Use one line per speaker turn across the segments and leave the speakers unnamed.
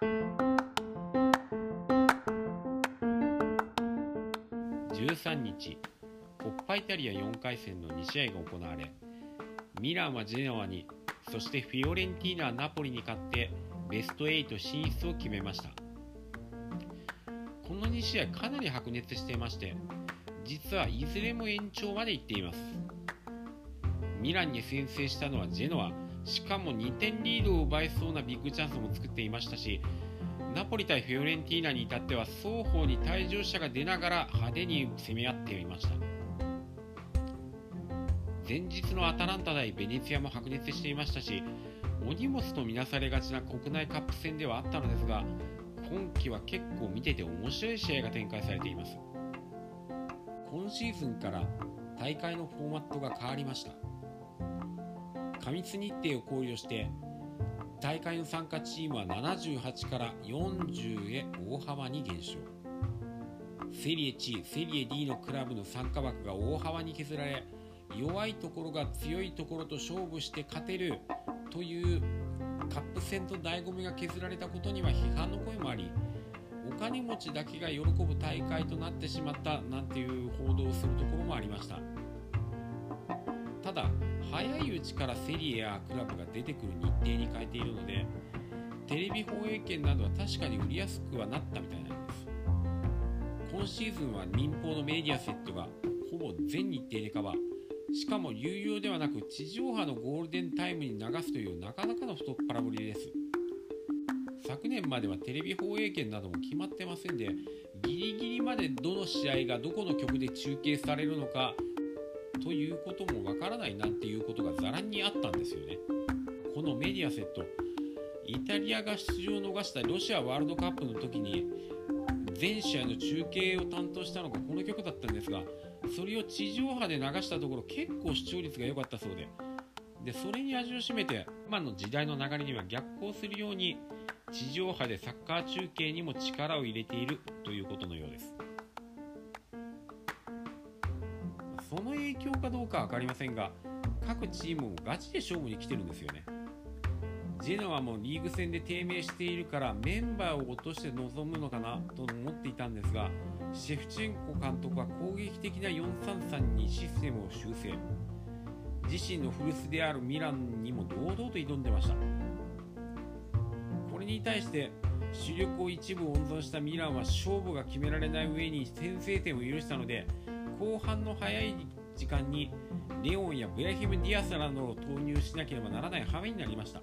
13日コッパイタリア4回戦の2試合が行われミランはジェノアにそしてフィオレンティーナはナポリに勝ってベスト8進出を決めました。この2試合かなり白熱していまして実はいずれも延長まで行っています。ミランに先制したのはジェノアしかも2点リードを奪えそうなビッグチャンスも作っていましたしナポリ対フィオレンティーナに至っては双方に退場者が出ながら派手に攻め合っていました。前日のアタランタ対ベネツィアも白熱していましたしお荷物とみなされがちな国内カップ戦ではあったのですが今季は結構見てて面白い試合が展開されています。今シーズンから大会のフォーマットが変わりました。過密日程を考慮して大会の参加チームは78から40へ大幅に減少。セリエ C セリエ D のクラブの参加枠が大幅に削られ弱いところが強いところと勝負して勝てるというカップ戦と醍醐味が削られたことには批判の声もありお金持ちだけが喜ぶ大会となってしまったなんていう報道をするところもありました。ただ早いうちからセリエやクラブが出てくる日程に変えているのでテレビ放映権などは確かに売りやすくはなったみたいなんです。今シーズンは民放のメディアセットがほぼ全日程でカバー。しかも有料ではなく地上波のゴールデンタイムに流すというなかなかの太っ腹ぶりです。昨年まではテレビ放映権なども決まってませんでギリギリまでどの試合がどこの局で中継されるのかということもわからないなんていうことがざらにあったんですよね。このメディアセットイタリアが出場を逃したロシアワールドカップの時に全試合の中継を担当したのがこの曲だったんですがそれを地上波で流したところ結構視聴率が良かったそうで。でそれに味を占めて今の時代の流れには逆行するように地上波でサッカー中継にも力を入れているということのようです。その影響かどうか分かりませんが各チームもガチで勝負に来てるんですよね。ジェノアもリーグ戦で低迷しているからメンバーを落として臨むのかなと思っていたんですがシェフチェンコ監督は攻撃的な433にシステムを修正。自身の古巣であるミランにも堂々と挑んでました。これに対して主力を一部温存したミランは勝負が決められない上に先制点を許したので後半の早い時間にレオンやブラヒム・ディアスなどを投入しなければならない羽目になりました。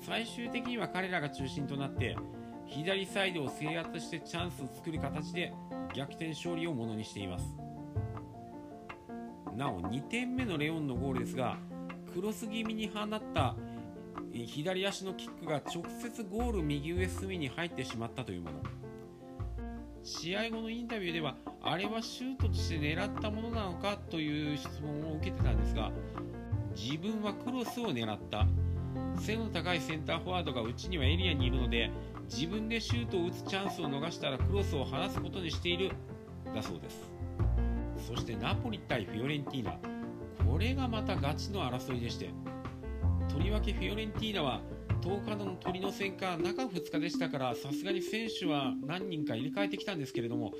最終的には彼らが中心となって左サイドを制圧してチャンスを作る形で逆転勝利をものにしています。なお2点目のレオンのゴールですがクロス気味に放った左足のキックが直接ゴール右上隅に入ってしまったというもの。試合後のインタビューではあれはシュートとして狙ったものなのかという質問を受けてたんですが自分はクロスを狙った。背の高いセンターフォワードがうちにはエリアにいるので自分でシュートを打つチャンスを逃したらクロスを離すことにしている。だそうです。そしてナポリ対フィオレンティーナ。これがまたガチの争いでしてとりわけフィオレンティーナは10日の鳥の戦か中2日でしたからさすがに選手は何人か入れ替えてきたんですけれども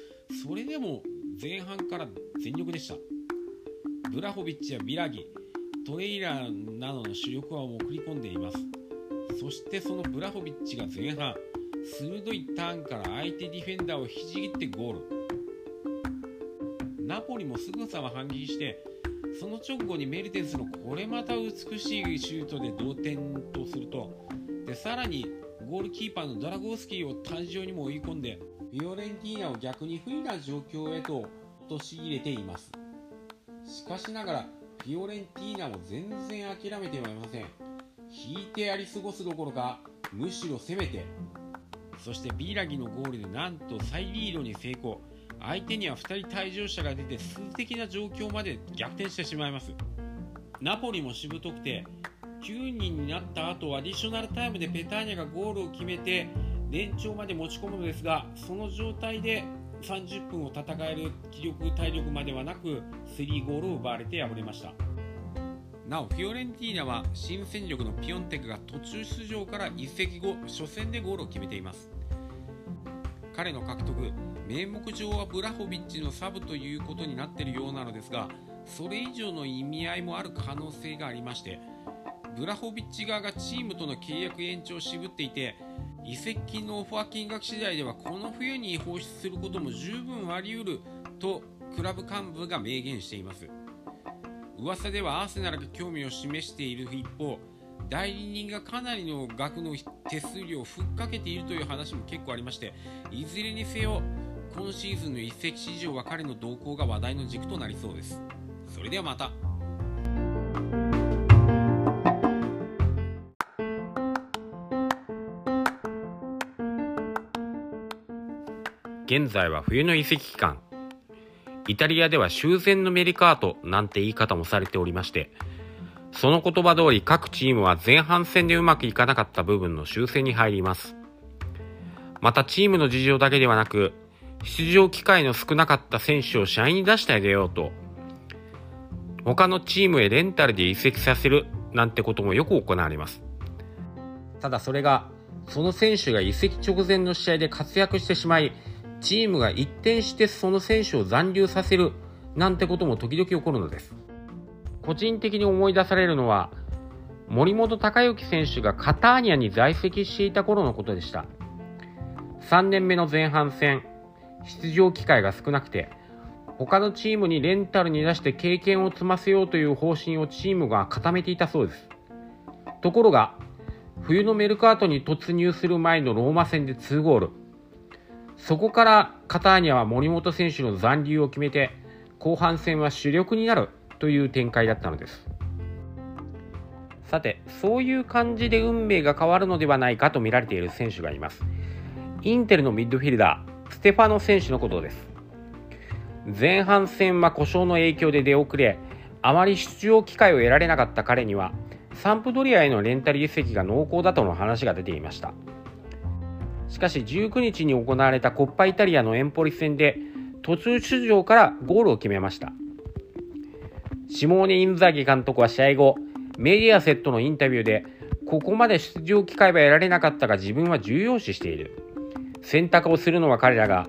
それでも前半から全力でした。ブラホビッチやビラギトレイラーなどの主力は送り込んでいます。そしてそのブラホビッチが前半鋭いターンから相手ディフェンダーをひじ切ってゴール。ナポリもすぐさま反撃してその直後にメルテンスのこれまた美しいシュートで同点とすると。でさらにゴールキーパーのドラゴースキーを退場にも追い込んでフィオレンティーナを逆に不利な状況へと陥れています。しかしながらフィオレンティーナも全然諦めてはいません。引いてやり過ごすどころかむしろ攻めて。そしてビーラギのゴールでなんと再リードに成功。相手には2人退場者が出て数的な状況まで逆転してしまいます。ナポリもしぶとくて9人になった後アディショナルタイムでペターニャがゴールを決めて延長まで持ち込むのですがその状態で30分を戦える気力体力まではなく3ゴールを奪われて敗れました。なおフィオレンティーナは新戦力のピオンテクが途中出場から移籍後初戦でゴールを決めています。彼の獲得名目上はブラホビッチのサブということになっているようなのですがそれ以上の意味合いもある可能性がありましてブラホビッチ側がチームとの契約延長を渋っていて移籍金のオファー金額次第ではこの冬に放出することも十分あり得るとクラブ幹部が明言しています。噂ではアーセナルが興味を示している一方代理人がかなりの額の手数料をふっかけているという話も結構ありましていずれにせよ今シーズンの移籍市場は彼の動向が話題の軸となりそうです。それではまた。現在は冬の移籍期間。イタリアでは修繕のメリカートなんて言い方もされておりまして、その言葉通り各チームは前半戦でうまくいかなかった部分の修正に入ります。またチームの事情だけではなく、出場機会の少なかった選手を試合に出してあげようと、他のチームへレンタルで移籍させるなんてこともよく行われます。ただそれが、その選手が移籍直前の試合で活躍してしまい、チームが一転してその選手を残留させるなんてことも時々起こるのです。個人的に思い出されるのは、森本隆之選手がカターニアに在籍していた頃のことでした。3年目の前半戦、出場機会が少なくて、他のチームにレンタルに出して経験を積ませようという方針をチームが固めていたそうです。ところが、冬のメルカートに突入する前のローマ戦で2ゴール。そこからカターニャは森本選手の残留を決めて後半戦は主力になるという展開だったのですさてそういう感じで運命が変わるのではないかと見られている選手がいますインテルのミッドフィルダーステファノ選手のことです前半戦は故障の影響で出遅れあまり出場機会を得られなかった彼にはサンプドリアへのレンタル移籍が濃厚だとの話が出ていましたしかし19日に行われたコッパイタリアのエンポリ戦で途中出場からゴールを決めました。シモーネ・インザギ監督は試合後、メディアセットのインタビューで、ここまで出場機会は得られなかったが自分は重要視している。選択をするのは彼らが、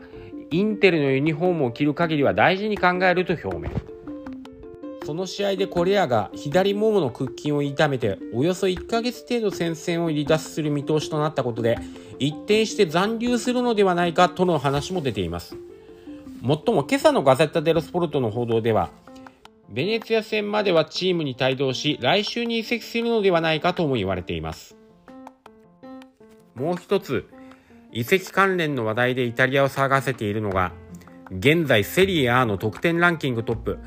インテルのユニフォームを着る限りは大事に考えると表明。その試合でコレアが左ももの屈筋を痛めておよそ1ヶ月程度戦線を離脱する見通しとなったことで一転して残留するのではないかとの話も出ています。もっとも今朝のガゼッタ・デロスポルトの報道ではベネツィア戦まではチームに帯同し来週に移籍するのではないかとも言われています。もう一つ移籍関連の話題でイタリアを騒がせているのが現在セリエ A の得点ランキングトップ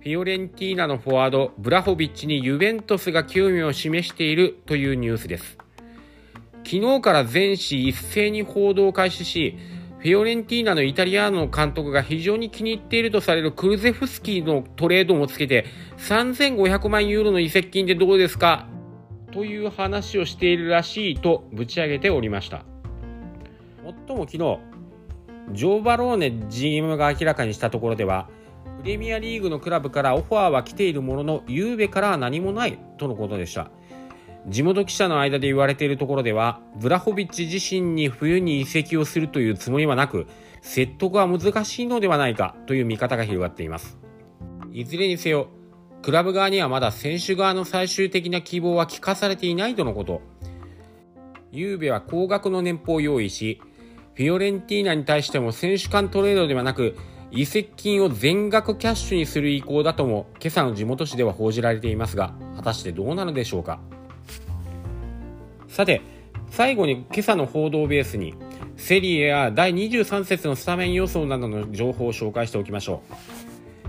フィオレンティーナのフォワード、ブラホビッチにユベントスが興味を示しているというニュースです。昨日から全紙一斉に報道を開始し、フィオレンティーナのイタリアの監督が非常に気に入っているとされるクルゼフスキーのトレードもつけて、3500万ユーロの移籍金でどうですか？という話をしているらしいとぶち上げておりました。もっとも昨日、ジョー・バローネ GM が明らかにしたところでは、プレミアリーグのクラブからオファーは来ているものの、ゆうべからは何もないとのことでした。地元記者の間で言われているところでは、ブラホビッチ自身に冬に移籍をするというつもりはなく、説得は難しいのではないかという見方が広がっています。いずれにせよ、クラブ側にはまだ選手側の最終的な希望は聞かされていないとのこと。ゆうべは高額の年俸を用意し、フィオレンティーナに対しても選手間トレードではなく、移籍金を全額キャッシュにする意向だとも今朝の地元紙では報じられていますが果たしてどうなのでしょうか。さて最後に今朝の報道ベースにセリエや第23節のスタメン予想などの情報を紹介しておきましょう。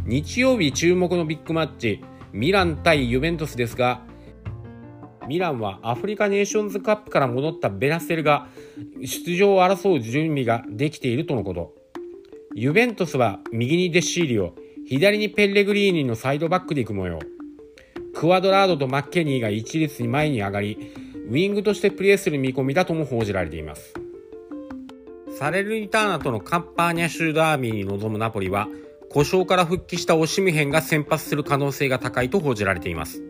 日曜日注目のビッグマッチミラン対ユベントスですがミランはアフリカネーションズカップから戻ったベラステルが出場を争う準備ができているとのことユベントスは右にデッシーリオ、左にペッレグリーニのサイドバックで行く模様。クワドラードとマッケニーが一列に前に上がり、ウィングとしてプレーする見込みだとも報じられています。サレルニターナとのカンパーニャ州ダービーに臨むナポリは、故障から復帰したオシムヘンが先発する可能性が高いと報じられています。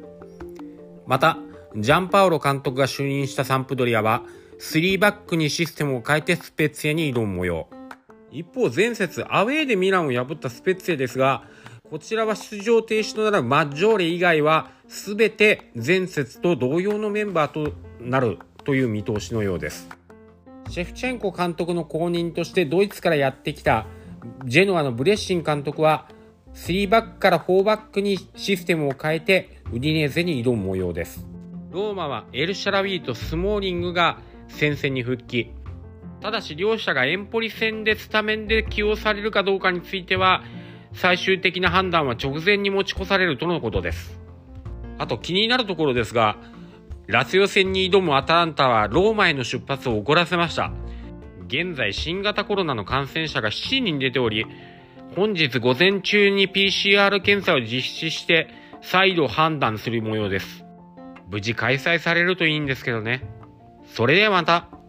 また、ジャンパウロ監督が就任したサンプドリアは、3バックにシステムを変えてスペッツィアに挑む模様。一方、前節、アウェーでミランを破ったスペッツィアですが、こちらは出場停止となるマッジョーレ以外は、すべて前節と同様のメンバーとなるという見通しのようです。シェフチェンコ監督の後任としてドイツからやってきたジェノアのブレッシン監督は3バックから4バックにシステムを変えてウディネーゼに挑む模様です。ローマはエルシャラウィーとスモーリングが戦線に復帰。ただし両者がエンポリ戦でスタメンで起用されるかどうかについては最終的な判断は直前に持ち越されるとのことです。あと気になるところですが、ラツヨ戦に挑むアタランタはローマへの出発を遅らせました。現在新型コロナの感染者が7人出ており、本日午前中に PCR 検査を実施して再度判断する模様です。無事開催されるといいんですけどね。それではまた。